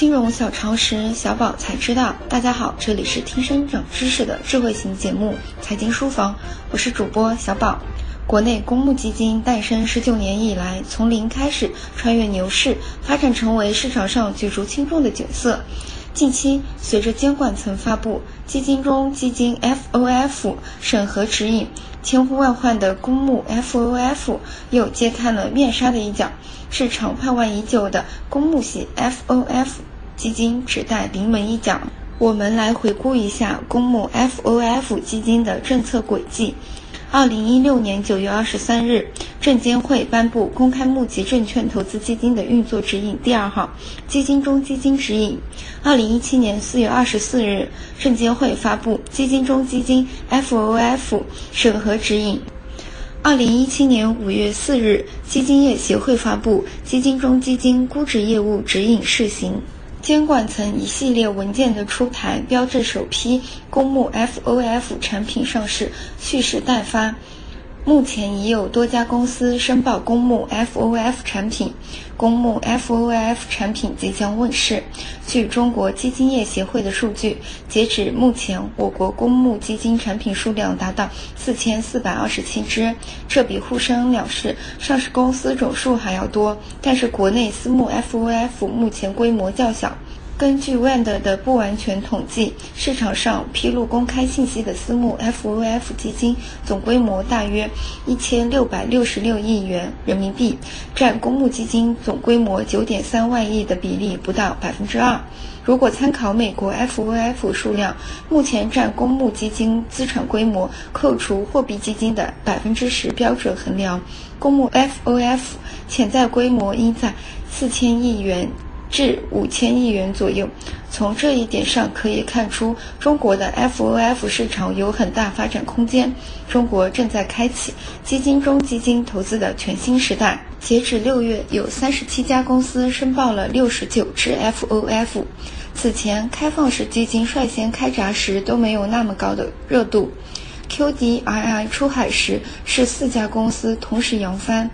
金融小常识，小宝才知道。大家好，这里是听声长知识的智慧型节目《财经书房》，我是主播小宝。国内公募基金诞生十九年以来，从零开始穿越牛市，发展成为市场上举足轻重的角色。近期，随着监管层发布基金中基金 FOF 审核指引，千呼万唤的公募 FOF 又揭开了面纱的一角。市场盼望已久的公募系 FOF 基金只待临门一脚。我们来回顾一下公募 FOF 基金的政策轨迹。二零一六年九月二十三日，证监会颁布《公开募集证券投资基金的运作指引》第二号基金中基金指引。二零一七年四月二十四日，证监会发布《基金中基金 FOF 审核指引》。二零一七年五月四日，基金业协会发布《基金中基金估值业务指引（试行）》。监管层一系列文件的出台，标志首批公募 FOF 产品上市蓄势待发。目前已有多家公司申报公募 FOF 产品，公募 FOF 产品即将问世。据中国基金业协会的数据，截止目前，我国公募基金产品数量达到四千四百二十七只，这比沪深两市上市公司总数还要多。但是，国内私募 FOF 目前规模较小。根据 WAND 的不完全统计，市场上披露公开信息的私募 FOF 基金总规模大约一千六百六十六亿元人民币，占公募基金总规模九点三万亿的比例不到百分之二。如果参考美国 FOF 数量，目前占公募基金资产规模扣除货币基金的百分之十标准衡量，公募 FOF 潜在规模应在四千亿元。至五千亿元左右。从这一点上可以看出，中国的 FOF 市场有很大发展空间。中国正在开启基金中基金投资的全新时代。截止六月，有三十七家公司申报了六十九只 FOF。此前，开放式基金率先开闸时都没有那么高的热度。QDII 出海时是四家公司同时扬帆。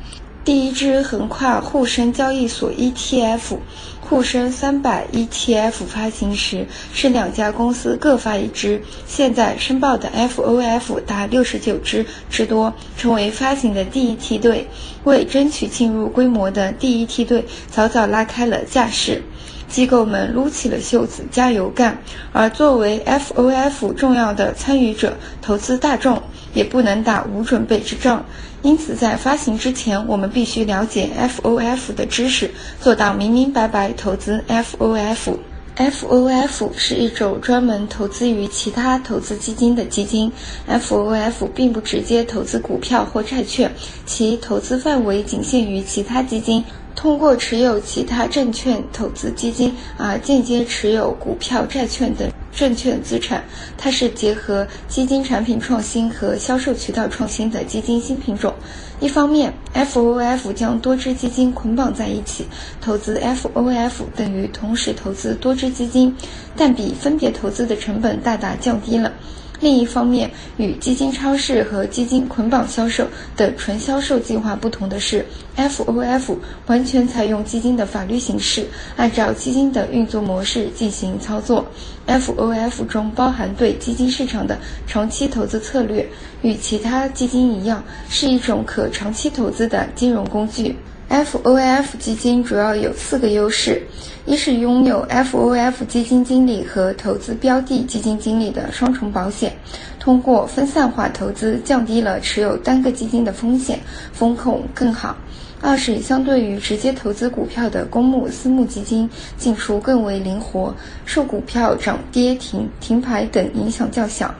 第一支横跨沪深交易所 ETF，沪深三百 ETF 发行时是两家公司各发一支，现在申报的 FOF 达六十九支之多，成为发行的第一梯队，为争取进入规模的第一梯队早早拉开了架势。机构们撸起了袖子加油干，而作为 FOF 重要的参与者，投资大众也不能打无准备之仗。因此，在发行之前，我们必须了解 FOF 的知识，做到明明白白投资 FOF。FOF 是一种专门投资于其他投资基金的基金。FOF 并不直接投资股票或债券，其投资范围仅限于其他基金。通过持有其他证券投资基金而间接持有股票、债券等证券资产，它是结合基金产品创新和销售渠道创新的基金新品种。一方面，FOF 将多只基金捆绑在一起，投资 FOF 等于同时投资多只基金，但比分别投资的成本大大降低了。另一方面，与基金超市和基金捆绑销售的纯销售计划不同的是，FOF 完全采用基金的法律形式，按照基金的运作模式进行操作。FOF 中包含对基金市场的长期投资策略，与其他基金一样，是一种可长期投资的金融工具。FOF 基金主要有四个优势：一是拥有 FOF 基金经理和投资标的基金经理的双重保险，通过分散化投资降低了持有单个基金的风险，风控更好；二是相对于直接投资股票的公募私募基金，进出更为灵活，受股票涨跌停、停牌等影响较小。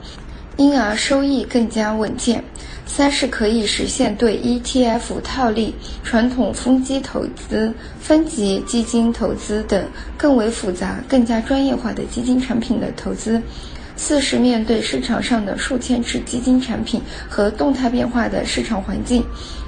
因而收益更加稳健。三是可以实现对 ETF 套利、传统风机投资、分级基金投资等更为复杂、更加专业化的基金产品的投资。四是面对市场上的数千只基金产品和动态变化的市场环境，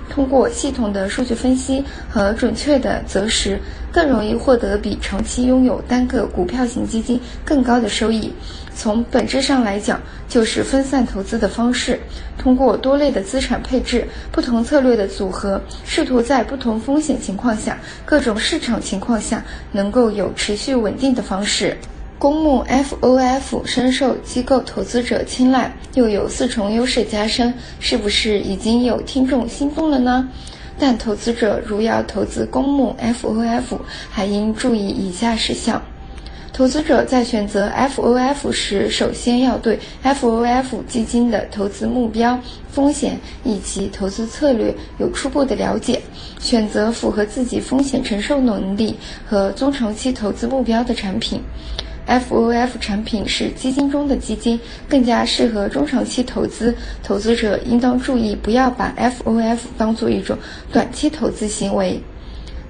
通过系统的数据分析和准确的择时更容易获得比长期拥有单个股票型基金更高的收益。从本质上来讲，就是分散投资的方式，通过多类的资产配置、不同策略的组合，试图在不同风险情况下、各种市场情况下，能够有持续稳定的方式。公募 FOF 深受机构投资者青睐，又有四重优势加深，是不是已经有听众心动了呢？但投资者如要投资公募 FOF，还应注意以下事项。投资者在选择 FOF 时，首先要对 FOF 基金的投资目标、风险以及投资策略有初步的了解，选择符合自己风险承受能力和中长期投资目标的产品。FOF 产品是基金中的基金，更加适合中长期投资。投资者应当注意，不要把 FOF 当做一种短期投资行为。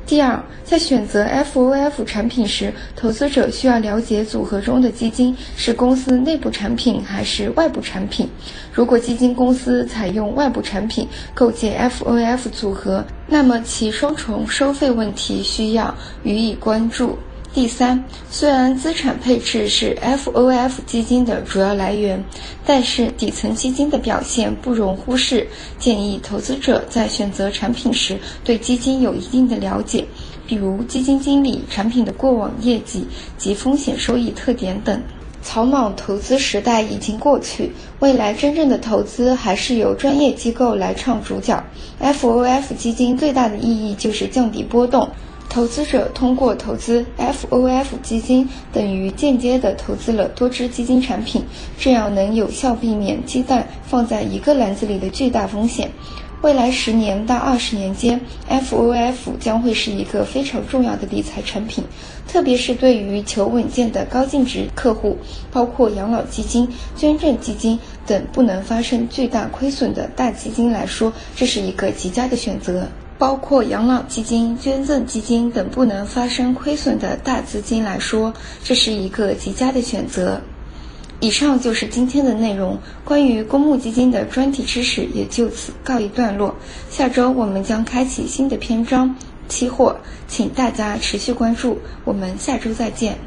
第二，在选择 FOF 产品时，投资者需要了解组合中的基金是公司内部产品还是外部产品。如果基金公司采用外部产品构建 FOF 组合，那么其双重收费问题需要予以关注。第三，虽然资产配置是 FOF 基金的主要来源，但是底层基金的表现不容忽视。建议投资者在选择产品时对基金有一定的了解，比如基金经理、产品的过往业绩及风险收益特点等。草莽投资时代已经过去，未来真正的投资还是由专业机构来唱主角。FOF 基金最大的意义就是降低波动。投资者通过投资 FOF 基金，等于间接地投资了多只基金产品，这样能有效避免鸡蛋放在一个篮子里的巨大风险。未来十年到二十年间，FOF 将会是一个非常重要的理财产品，特别是对于求稳健的高净值客户，包括养老基金、捐赠基金等不能发生巨大亏损的大基金来说，这是一个极佳的选择。包括养老基金、捐赠基金等不能发生亏损的大资金来说，这是一个极佳的选择。以上就是今天的内容，关于公募基金的专题知识也就此告一段落。下周我们将开启新的篇章——期货，请大家持续关注。我们下周再见。